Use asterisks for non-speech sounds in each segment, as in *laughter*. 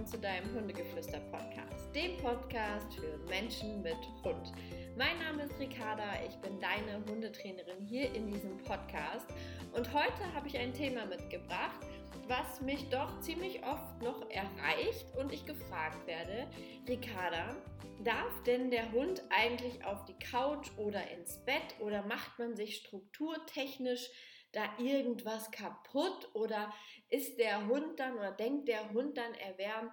willkommen zu deinem Hundegeflüster-Podcast, dem Podcast für Menschen mit Hund. Mein Name ist Ricarda, ich bin deine Hundetrainerin hier in diesem Podcast und heute habe ich ein Thema mitgebracht, was mich doch ziemlich oft noch erreicht und ich gefragt werde, Ricarda, darf denn der Hund eigentlich auf die Couch oder ins Bett oder macht man sich strukturtechnisch da irgendwas kaputt oder ist der Hund dann oder denkt der Hund dann, er wäre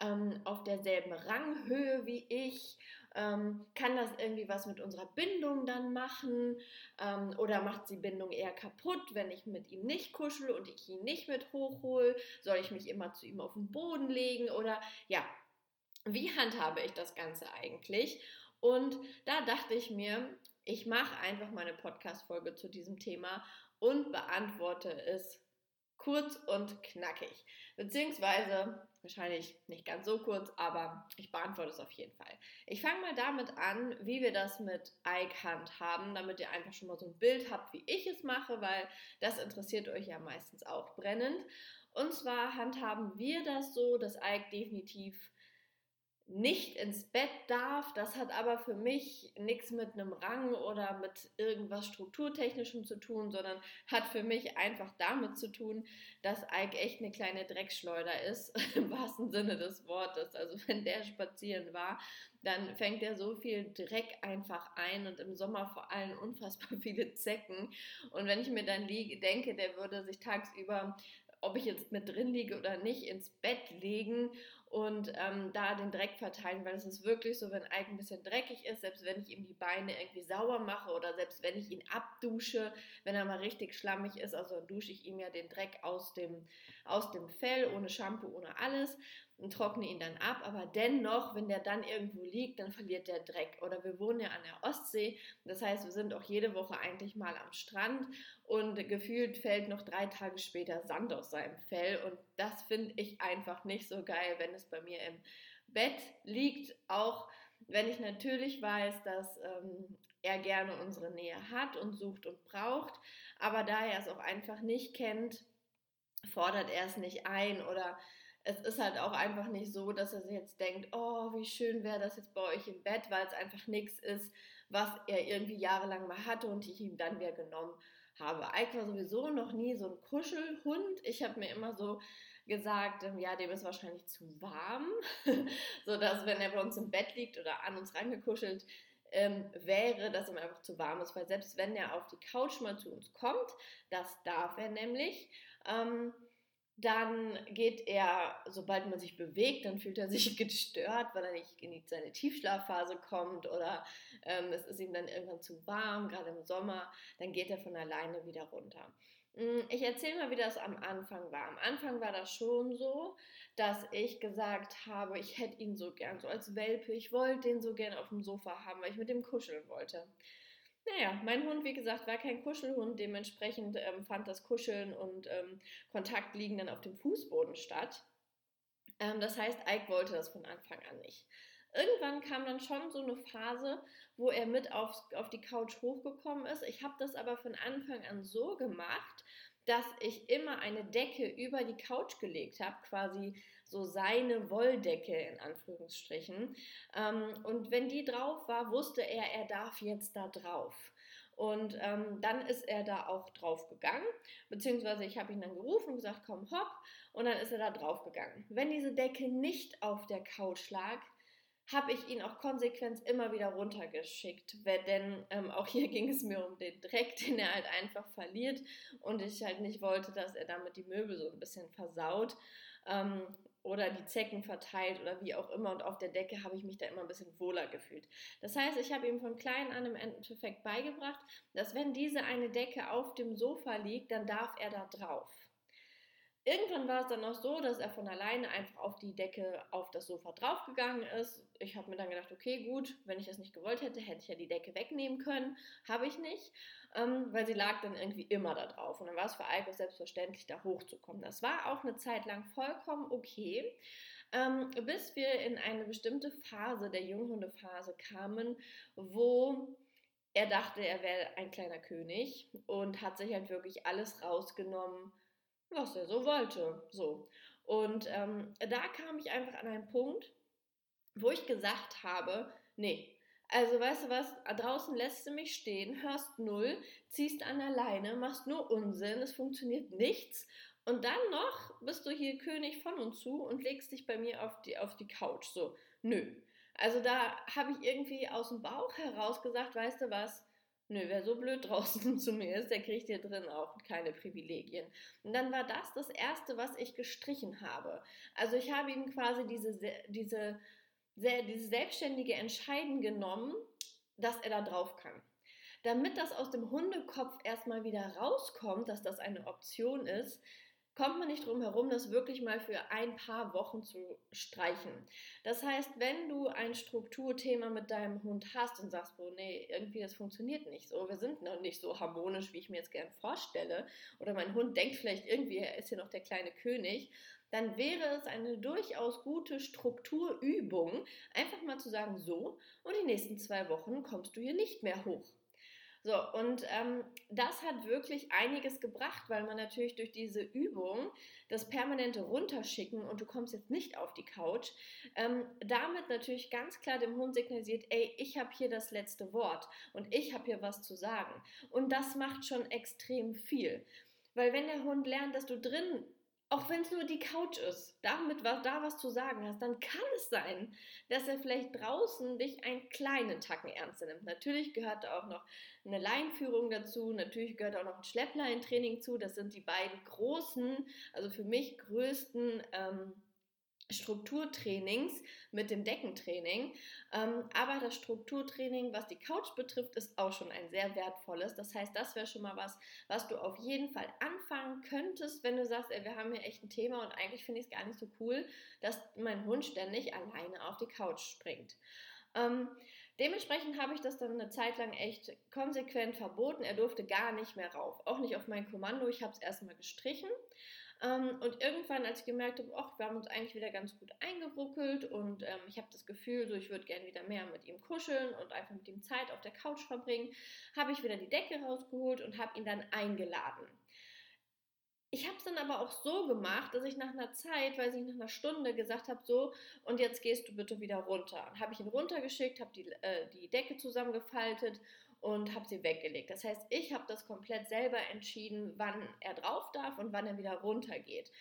ähm, auf derselben Ranghöhe wie ich? Ähm, kann das irgendwie was mit unserer Bindung dann machen? Ähm, oder macht die Bindung eher kaputt, wenn ich mit ihm nicht kuschel und ich ihn nicht mit hochhole? Soll ich mich immer zu ihm auf den Boden legen? Oder ja, wie handhabe ich das Ganze eigentlich? Und da dachte ich mir, ich mache einfach meine Podcast-Folge zu diesem Thema und beantworte es kurz und knackig. Beziehungsweise wahrscheinlich nicht ganz so kurz, aber ich beantworte es auf jeden Fall. Ich fange mal damit an, wie wir das mit Ike handhaben, damit ihr einfach schon mal so ein Bild habt, wie ich es mache, weil das interessiert euch ja meistens auch brennend. Und zwar handhaben wir das so, dass Ike definitiv nicht ins Bett darf. Das hat aber für mich nichts mit einem Rang oder mit irgendwas Strukturtechnischem zu tun, sondern hat für mich einfach damit zu tun, dass Ike echt eine kleine Dreckschleuder ist, *laughs* im wahrsten Sinne des Wortes. Also wenn der spazieren war, dann fängt er so viel Dreck einfach ein und im Sommer vor allem unfassbar *laughs* viele Zecken. Und wenn ich mir dann liege, denke, der würde sich tagsüber ob ich jetzt mit drin liege oder nicht, ins Bett legen und ähm, da den Dreck verteilen, weil es ist wirklich so, wenn Ike ein bisschen dreckig ist, selbst wenn ich ihm die Beine irgendwie sauber mache oder selbst wenn ich ihn abdusche, wenn er mal richtig schlammig ist, also dusche ich ihm ja den Dreck aus dem, aus dem Fell, ohne Shampoo, ohne alles und trockne ihn dann ab, aber dennoch, wenn der dann irgendwo liegt, dann verliert der Dreck. Oder wir wohnen ja an der Ostsee, das heißt, wir sind auch jede Woche eigentlich mal am Strand. Und gefühlt fällt noch drei Tage später Sand aus seinem Fell. Und das finde ich einfach nicht so geil, wenn es bei mir im Bett liegt, auch wenn ich natürlich weiß, dass ähm, er gerne unsere Nähe hat und sucht und braucht, aber da er es auch einfach nicht kennt, fordert er es nicht ein. Oder es ist halt auch einfach nicht so, dass er sich jetzt denkt, oh, wie schön wäre das jetzt bei euch im Bett, weil es einfach nichts ist, was er irgendwie jahrelang mal hatte und ich ihm dann wieder genommen habe. Ike war sowieso noch nie so ein Kuschelhund. Ich habe mir immer so gesagt, ähm, ja, dem ist wahrscheinlich zu warm, *laughs* so dass wenn er bei uns im Bett liegt oder an uns rangekuschelt ähm, wäre, dass ihm einfach zu warm ist, weil selbst wenn er auf die Couch mal zu uns kommt, das darf er nämlich. Ähm, dann geht er, sobald man sich bewegt, dann fühlt er sich *laughs* gestört, weil er nicht in seine Tiefschlafphase kommt oder ähm, es ist ihm dann irgendwann zu warm, gerade im Sommer, dann geht er von alleine wieder runter. Mm, ich erzähle mal, wie das am Anfang war. Am Anfang war das schon so, dass ich gesagt habe, ich hätte ihn so gern, so als Welpe, ich wollte den so gern auf dem Sofa haben, weil ich mit dem kuscheln wollte. Naja, mein Hund, wie gesagt, war kein Kuschelhund. Dementsprechend ähm, fand das Kuscheln und ähm, Kontakt liegen dann auf dem Fußboden statt. Ähm, das heißt, Ike wollte das von Anfang an nicht. Irgendwann kam dann schon so eine Phase, wo er mit auf, auf die Couch hochgekommen ist. Ich habe das aber von Anfang an so gemacht, dass ich immer eine Decke über die Couch gelegt habe, quasi so seine Wolldecke in Anführungsstrichen. Ähm, und wenn die drauf war, wusste er, er darf jetzt da drauf. Und ähm, dann ist er da auch drauf gegangen, beziehungsweise ich habe ihn dann gerufen und gesagt, komm, hopp, und dann ist er da drauf gegangen. Wenn diese Decke nicht auf der Couch lag, habe ich ihn auch konsequent immer wieder runtergeschickt, denn ähm, auch hier *laughs* ging es mir um den Dreck, den er halt einfach verliert und ich halt nicht wollte, dass er damit die Möbel so ein bisschen versaut ähm, oder die Zecken verteilt oder wie auch immer und auf der Decke habe ich mich da immer ein bisschen wohler gefühlt. Das heißt, ich habe ihm von klein an im Endeffekt beigebracht, dass wenn diese eine Decke auf dem Sofa liegt, dann darf er da drauf. Irgendwann war es dann noch so, dass er von alleine einfach auf die Decke auf das Sofa draufgegangen ist. Ich habe mir dann gedacht, okay, gut, wenn ich das nicht gewollt hätte, hätte ich ja die Decke wegnehmen können. Habe ich nicht, ähm, weil sie lag dann irgendwie immer da drauf. Und dann war es für Alko selbstverständlich, da hochzukommen. Das war auch eine Zeit lang vollkommen okay, ähm, bis wir in eine bestimmte Phase der Junghundephase kamen, wo er dachte, er wäre ein kleiner König und hat sich halt wirklich alles rausgenommen was er so wollte. So. Und ähm, da kam ich einfach an einen Punkt, wo ich gesagt habe, nee, also weißt du was, draußen lässt du mich stehen, hörst null, ziehst an der Leine, machst nur Unsinn, es funktioniert nichts und dann noch bist du hier König von und zu und legst dich bei mir auf die, auf die Couch. So, nö. Also da habe ich irgendwie aus dem Bauch heraus gesagt, weißt du was, nö, wer so blöd draußen *laughs* zu mir ist, der kriegt hier drin auch keine Privilegien. Und dann war das das Erste, was ich gestrichen habe. Also ich habe ihm quasi diese, diese, diese selbstständige Entscheiden genommen, dass er da drauf kann. Damit das aus dem Hundekopf erstmal wieder rauskommt, dass das eine Option ist, kommt man nicht drum herum, das wirklich mal für ein paar Wochen zu streichen. Das heißt, wenn du ein Strukturthema mit deinem Hund hast und sagst, oh nee, irgendwie das funktioniert nicht so, wir sind noch nicht so harmonisch, wie ich mir jetzt gern vorstelle, oder mein Hund denkt vielleicht irgendwie, er ist hier noch der kleine König, dann wäre es eine durchaus gute Strukturübung, einfach mal zu sagen, so, und die nächsten zwei Wochen kommst du hier nicht mehr hoch. So, und ähm, das hat wirklich einiges gebracht, weil man natürlich durch diese Übung, das permanente Runterschicken und du kommst jetzt nicht auf die Couch, ähm, damit natürlich ganz klar dem Hund signalisiert, ey, ich habe hier das letzte Wort und ich habe hier was zu sagen. Und das macht schon extrem viel. Weil wenn der Hund lernt, dass du drin auch wenn es nur die Couch ist, damit was, da was zu sagen hast, dann kann es sein, dass er vielleicht draußen dich einen kleinen Tacken ernster nimmt. Natürlich gehört da auch noch eine Leinführung dazu, natürlich gehört auch noch ein Schleppleintraining zu. Das sind die beiden großen, also für mich größten ähm, Strukturtrainings mit dem Deckentraining. Ähm, aber das Strukturtraining, was die Couch betrifft, ist auch schon ein sehr wertvolles. Das heißt, das wäre schon mal was, was du auf jeden Fall anfangen könntest, wenn du sagst, ey, wir haben hier echt ein Thema und eigentlich finde ich es gar nicht so cool, dass mein Hund ständig alleine auf die Couch springt. Ähm, dementsprechend habe ich das dann eine Zeit lang echt konsequent verboten. Er durfte gar nicht mehr rauf. Auch nicht auf mein Kommando. Ich habe es erstmal gestrichen. Ähm, und irgendwann, als ich gemerkt habe, ach, wir haben uns eigentlich wieder ganz gut eingeruckelt und ähm, ich habe das Gefühl, so ich würde gerne wieder mehr mit ihm kuscheln und einfach mit ihm Zeit auf der Couch verbringen, habe ich wieder die Decke rausgeholt und habe ihn dann eingeladen. Ich habe es dann aber auch so gemacht, dass ich nach einer Zeit, weil ich nach einer Stunde gesagt habe, so, und jetzt gehst du bitte wieder runter. Habe ich ihn runtergeschickt, habe die, äh, die Decke zusammengefaltet und habe sie weggelegt. Das heißt, ich habe das komplett selber entschieden, wann er drauf darf und wann er wieder runter geht.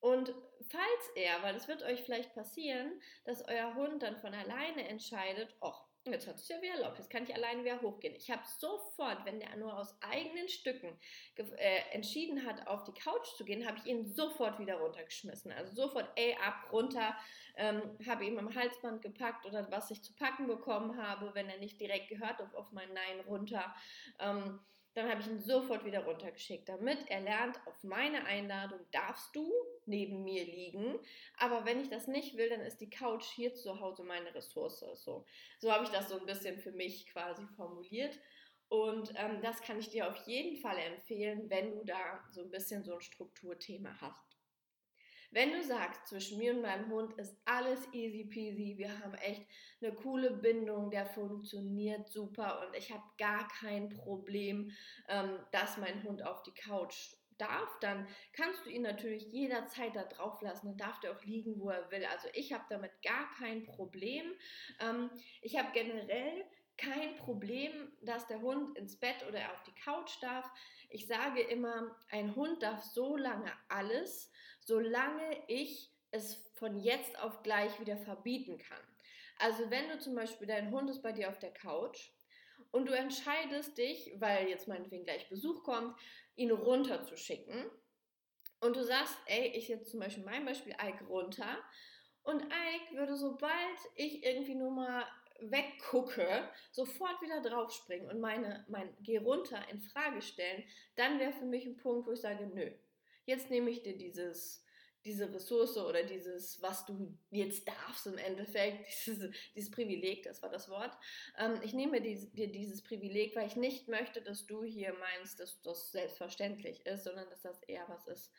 Und falls er, weil es wird euch vielleicht passieren, dass euer Hund dann von alleine entscheidet, ach, Jetzt hat es ja wieder erlaubt, jetzt kann ich alleine wieder hochgehen. Ich habe sofort, wenn der nur aus eigenen Stücken äh, entschieden hat, auf die Couch zu gehen, habe ich ihn sofort wieder runtergeschmissen. Also sofort, ey, ab, runter, ähm, habe ihm am Halsband gepackt oder was ich zu packen bekommen habe, wenn er nicht direkt gehört auf, auf mein Nein runter. Ähm, dann habe ich ihn sofort wieder runtergeschickt, damit er lernt, auf meine Einladung darfst du neben mir liegen. Aber wenn ich das nicht will, dann ist die Couch hier zu Hause meine Ressource. So, so habe ich das so ein bisschen für mich quasi formuliert. Und ähm, das kann ich dir auf jeden Fall empfehlen, wenn du da so ein bisschen so ein Strukturthema hast. Wenn du sagst, zwischen mir und meinem Hund ist alles easy peasy, wir haben echt eine coole Bindung, der funktioniert super und ich habe gar kein Problem, ähm, dass mein Hund auf die Couch darf, dann kannst du ihn natürlich jederzeit da drauf lassen. Dann darf der auch liegen, wo er will. Also ich habe damit gar kein Problem. Ähm, ich habe generell kein Problem, dass der Hund ins Bett oder auf die Couch darf. Ich sage immer, ein Hund darf so lange alles, solange ich es von jetzt auf gleich wieder verbieten kann. Also wenn du zum Beispiel, dein Hund ist bei dir auf der Couch und du entscheidest dich, weil jetzt meinetwegen gleich Besuch kommt, ihn runterzuschicken und du sagst, ey, ich jetzt zum Beispiel mein Beispiel Ike runter und Ike würde sobald ich irgendwie nur mal weggucke, sofort wieder draufspringen und meine, mein Geh runter in Frage stellen, dann wäre für mich ein Punkt, wo ich sage, nö, jetzt nehme ich dir dieses diese Ressource oder dieses, was du jetzt darfst im Endeffekt, *laughs* dieses, dieses Privileg, das war das Wort. Ähm, ich nehme dir dieses Privileg, weil ich nicht möchte, dass du hier meinst, dass das selbstverständlich ist, sondern dass das eher was ist,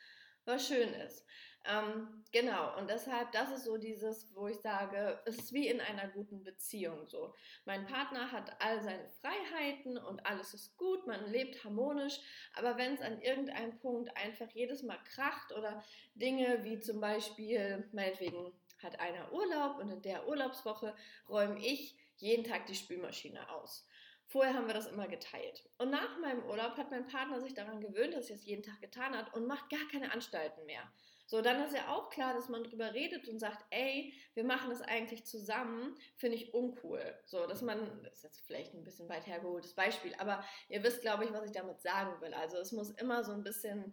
was schön ist. Ähm, genau, und deshalb, das ist so dieses, wo ich sage, es ist wie in einer guten Beziehung so. Mein Partner hat all seine Freiheiten und alles ist gut, man lebt harmonisch, aber wenn es an irgendeinem Punkt einfach jedes Mal kracht oder Dinge wie zum Beispiel, meinetwegen hat einer Urlaub und in der Urlaubswoche räume ich jeden Tag die Spülmaschine aus. Vorher haben wir das immer geteilt. Und nach meinem Urlaub hat mein Partner sich daran gewöhnt, dass er es jeden Tag getan hat und macht gar keine Anstalten mehr. So, dann ist ja auch klar, dass man drüber redet und sagt, ey, wir machen das eigentlich zusammen, finde ich uncool. So, dass man, das ist jetzt vielleicht ein bisschen weit hergeholtes Beispiel, aber ihr wisst, glaube ich, was ich damit sagen will. Also es muss immer so ein bisschen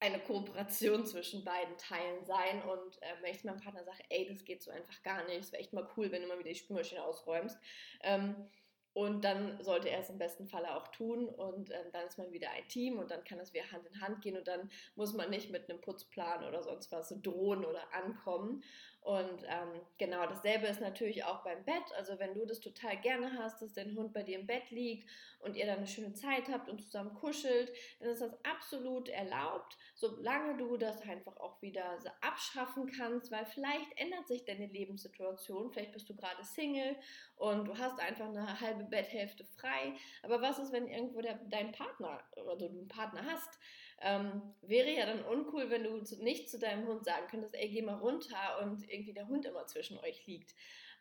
eine Kooperation zwischen beiden Teilen sein. Und äh, wenn ich meinem Partner sage, ey, das geht so einfach gar nicht, es wäre echt mal cool, wenn du mal wieder die Spülmaschine ausräumst. Ähm, und dann sollte er es im besten Falle auch tun und ähm, dann ist man wieder ein Team und dann kann es wieder Hand in Hand gehen und dann muss man nicht mit einem Putzplan oder sonst was drohen oder ankommen. Und ähm, genau dasselbe ist natürlich auch beim Bett. Also wenn du das total gerne hast, dass dein Hund bei dir im Bett liegt und ihr dann eine schöne Zeit habt und zusammen kuschelt, dann ist das absolut erlaubt, solange du das einfach auch wieder abschaffen kannst, weil vielleicht ändert sich deine Lebenssituation. Vielleicht bist du gerade Single und du hast einfach eine halbe Betthälfte frei. Aber was ist, wenn irgendwo der, dein Partner oder du einen Partner hast? Ähm, wäre ja dann uncool, wenn du nicht zu deinem Hund sagen könntest, ey, geh mal runter und irgendwie der Hund immer zwischen euch liegt.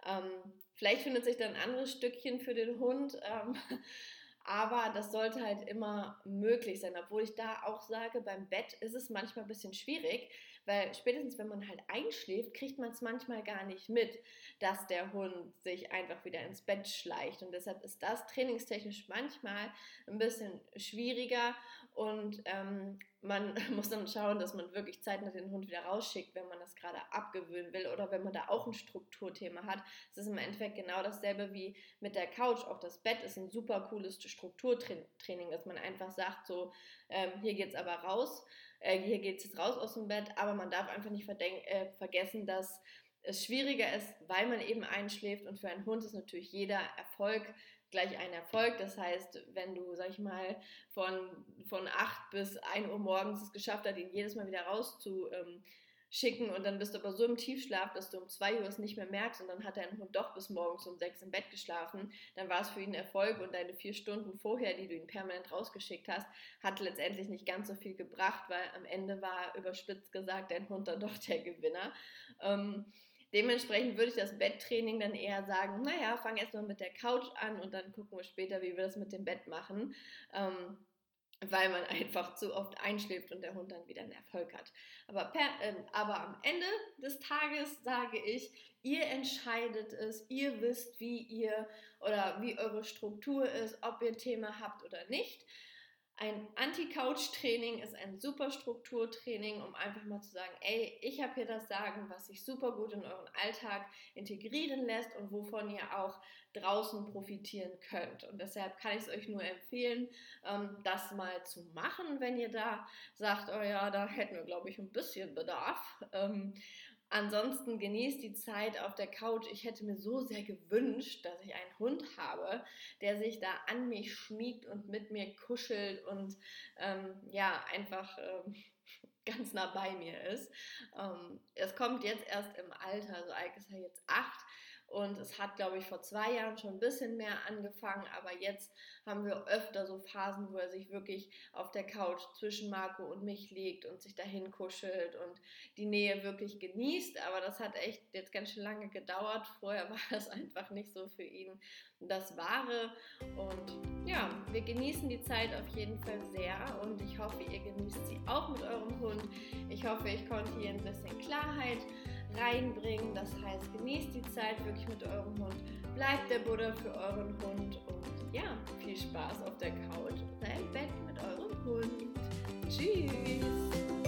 Ähm, vielleicht findet sich dann ein anderes Stückchen für den Hund. Ähm, *laughs* aber das sollte halt immer möglich sein, obwohl ich da auch sage, beim Bett ist es manchmal ein bisschen schwierig, weil spätestens wenn man halt einschläft, kriegt man es manchmal gar nicht mit, dass der Hund sich einfach wieder ins Bett schleicht. Und deshalb ist das trainingstechnisch manchmal ein bisschen schwieriger und ähm, man *laughs* muss dann schauen, dass man wirklich zeitnah den Hund wieder rausschickt, wenn man das gerade abgewöhnen will oder wenn man da auch ein Strukturthema hat. Es ist im Endeffekt genau dasselbe wie mit der Couch. Auch das Bett ist ein super cooles Strukturtraining, dass man einfach sagt, so, ähm, hier es aber raus, äh, hier es jetzt raus aus dem Bett, aber man darf einfach nicht äh, vergessen, dass es schwieriger ist, weil man eben einschläft und für einen Hund ist natürlich jeder Erfolg gleich ein Erfolg. Das heißt, wenn du, sag ich mal, von, von 8 bis 1 Uhr morgens es geschafft hast, ihn jedes Mal wieder rauszuschicken und dann bist du aber so im Tiefschlaf, dass du um 2 Uhr es nicht mehr merkst und dann hat dein Hund doch bis morgens um 6 im Bett geschlafen, dann war es für ihn Erfolg und deine vier Stunden vorher, die du ihn permanent rausgeschickt hast, hat letztendlich nicht ganz so viel gebracht, weil am Ende war überspitzt gesagt dein Hund dann *laughs* doch der Gewinner. Ähm, Dementsprechend würde ich das Betttraining dann eher sagen, naja, fang erstmal mit der Couch an und dann gucken wir später, wie wir das mit dem Bett machen. Ähm, weil man einfach zu oft einschläft und der Hund dann wieder einen Erfolg hat. Aber, per, äh, aber am Ende des Tages sage ich, ihr entscheidet es, ihr wisst, wie ihr oder wie eure Struktur ist, ob ihr ein Thema habt oder nicht. Ein Anti-Couch-Training ist ein super Strukturtraining, um einfach mal zu sagen, ey, ich habe hier das Sagen, was sich super gut in euren Alltag integrieren lässt und wovon ihr auch draußen profitieren könnt. Und deshalb kann ich es euch nur empfehlen, ähm, das mal zu machen, wenn ihr da sagt, oh ja, da hätten wir, glaube ich, ein bisschen Bedarf. Ansonsten genießt die Zeit auf der Couch. Ich hätte mir so sehr gewünscht, dass ich einen Hund habe, der sich da an mich schmiegt und mit mir kuschelt und ähm, ja, einfach ähm, *laughs* ganz nah bei mir ist. Ähm, es kommt jetzt erst im Alter, also Ike ist ja jetzt acht und es hat, glaube ich, vor zwei Jahren schon ein bisschen mehr angefangen, aber jetzt haben wir öfter so Phasen, wo er sich wirklich auf der Couch zwischen Marco und mich legt und sich dahin kuschelt und die Nähe wirklich genießt. Aber das hat echt jetzt ganz schön lange gedauert. Vorher *laughs* war es einfach nicht so für ihn das Wahre. Und ja, wir genießen die Zeit auf jeden Fall sehr und ich hoffe, ihr genießt sie auch mit eurem Hund. Ich hoffe, ich konnte hier ein bisschen Klarheit reinbringen. Das heißt, genießt die Zeit wirklich mit eurem Hund, bleibt der Buddha für euren Hund und ja, viel Spaß auf der Couch oder im Bett mit eurem Hund. Tschüss!